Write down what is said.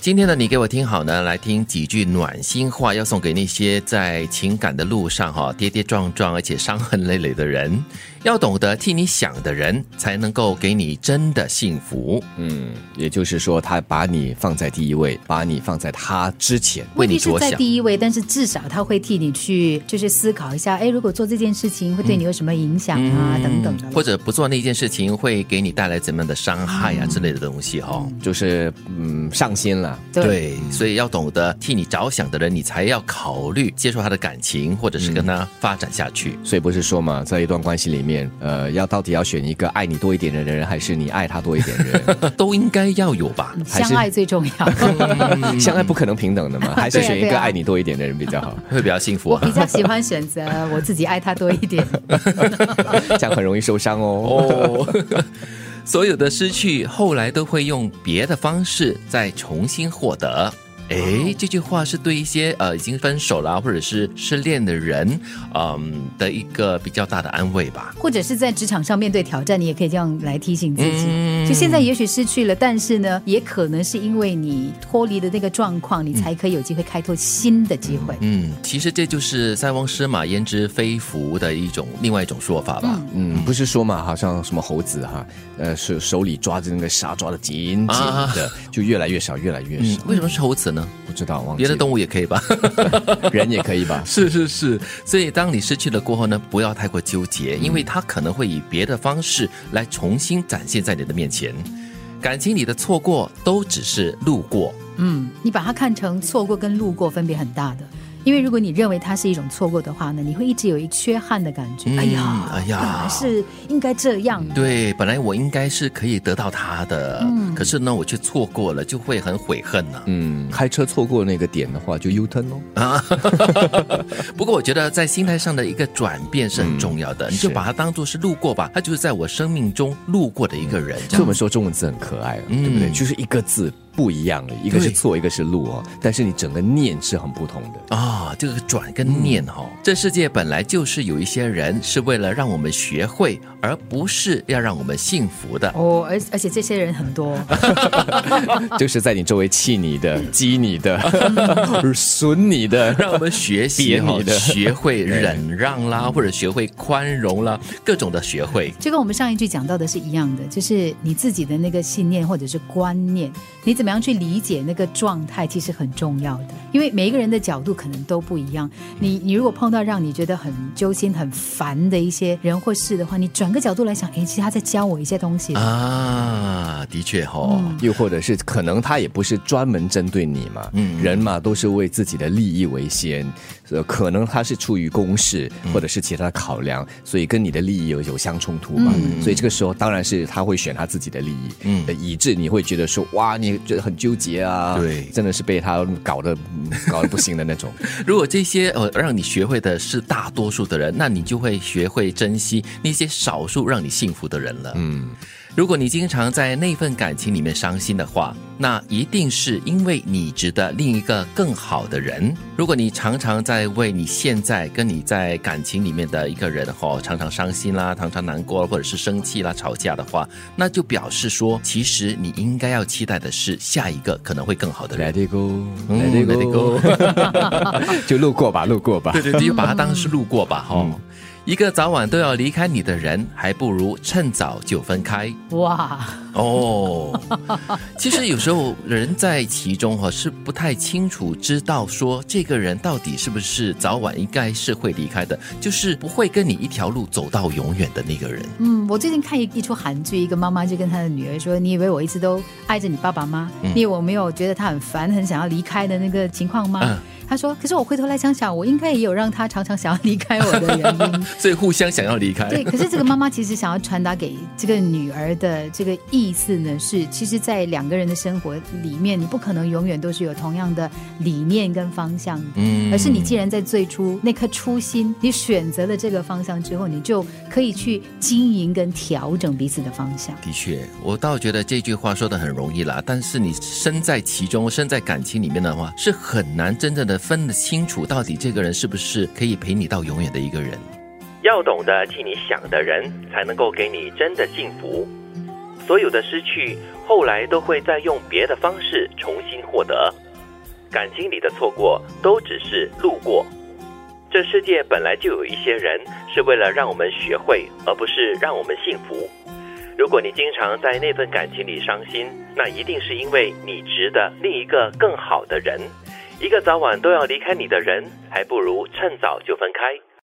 今天呢你给我听好呢，来听几句暖心话，要送给那些在情感的路上哈跌跌撞撞而且伤痕累累的人。要懂得替你想的人，才能够给你真的幸福。嗯，也就是说，他把你放在第一位，把你放在他之前，为你未必是在着想。第一位，但是至少他会替你去，就是思考一下，哎，如果做这件事情会对你有什么影响啊，等等的。或者不做那件事情会给你带来怎么样的伤害啊之类的东西哈、就是嗯上心了。对，所以要懂得替你着想的人，你才要考虑接受他的感情，或者是跟他发展下去。所以不是说嘛，在一段关系里面，呃，要到底要选一个爱你多一点的人，还是你爱他多一点的人？都应该要有吧？相爱最重要。相爱不可能平等的嘛，还是选一个爱你多一点的人比较好，会比较幸福啊。我比较喜欢选择我自己爱他多一点。这样很容易受伤哦。哦，所有的失去后来都会用别的方式再重新获得。诶，这句话是对一些呃已经分手了或者是失恋的人，嗯的一个比较大的安慰吧。或者是在职场上面对挑战，你也可以这样来提醒自己。嗯就现在也许失去了，但是呢，也可能是因为你脱离了那个状况，你才可以有机会开拓新的机会。嗯，其实这就是塞翁失马焉知非福的一种另外一种说法吧。嗯，不是说嘛，好像什么猴子哈，呃，手手里抓着那个沙抓的紧紧的，就越来越少，越来越嗯少。，为什么是猴子呢？不知道，忘别的动物也可以吧？人也可以吧？是是是，所以当你失去了过后呢，不要太过纠结，因为它可能会以别的方式来重新展现在你的面前。感情里的错过都只是路过，嗯，你把它看成错过跟路过分别很大的。因为如果你认为它是一种错过的话呢，你会一直有一缺憾的感觉。嗯哎呀，哎呀本来是应该这样。对，本来我应该是可以得到它的，嗯可是呢，我却错过了，就会很悔恨呢、嗯，开车错过那个点的话，就 U turn 哦。啊。不过我觉得在心态上的一个转变是很重要的，你就把它当做是路过吧，他就是在我生命中路过的一个人，这样所以我们说中文字很可爱、啊，嗯对不对？就是一个字不一样的，一个是错，一个是路哦，但是你整个念是很不同的。啊，这个转跟念哈、这世界本来就是有一些人是为了让我们学会，而不是要让我们幸福的。哦，而而且这些人很多，就是在你周围气你的、激你的、损你的，让我们学习你，的学会忍让啦，或者学会宽容啦，各种的学会。就跟我们上一句讲到的是一样的，就是你自己的那个信念或者是观念，你怎么样去理解那个状态，其实很重要的。因为每一个人的角度可能都不一样。你你如果碰到让你觉得很揪心、很烦的一些人或事的话，你转个角度来想，哎，其实他在教我一些东西。啊，的确哈、哦，又或者是可能他也不是专门针对你嘛，嗯人嘛都是为自己的利益为先，呃，可能他是出于公事或者是其他的考量，所以跟你的利益有有相冲突嘛，所以这个时候当然是他会选他自己的利益，嗯。嗯，以致你会觉得说哇，你觉得很纠结啊，对真的是被他搞得嗯搞得不行的那种，如果这些呃让你学会的是大多数的人，那你就会学会珍惜那些少数让你幸福的人了。嗯。如果你经常在那份感情里面伤心的话，那一定是因为你值得另一个更好的人。如果你常常在为你现在跟你在感情里面的一个人哈、常常伤心啦，常常难过，或者是生气啦、吵架的话，那就表示说，其实你应该要期待的是下一个可能会更好的人。Let it go, go，就路过吧，路过吧。对对对，就把它当是路过吧哈、一个早晚都要离开你的人，还不如趁早就分开。哇，哦，其实有时候人在其中哈是不太清楚知道说这个人到底是不是早晚应该是会离开的，就是不会跟你一条路走到永远的那个人。嗯，我最近看一一出韩剧，一个妈妈就跟她的女儿说：“你以为我一直都爱着你爸爸吗？你以为我没有觉得他很烦，很想要离开的那个情况吗？”嗯她说：“可是我回头来想想，我应该也有让他常常想要离开我的原因。”所以互相想要离开。对，可是这个妈妈其实想要传达给这个女儿的这个意思呢，是其实，在两个人的生活里面，你不可能永远都是有同样的理念跟方向的，嗯而是你既然在最初那颗初心，你选择了这个方向之后，你就可以去经营跟调整彼此的方向。的确，我倒觉得这句话说的很容易啦，但是你身在其中，身在感情里面的话，是很难真正的分得清楚，到底这个人是不是可以陪你到永远的一个人。要懂得替你想的人，才能够给你真的幸福。所有的失去，后来都会再用别的方式重新获得。感情里的错过，都只是路过。这世界本来就有一些人，是为了让我们学会，而不是让我们幸福。如果你经常在那份感情里伤心，那一定是因为你值得另一个更好的人。一个早晚都要离开你的人，还不如趁早就分开。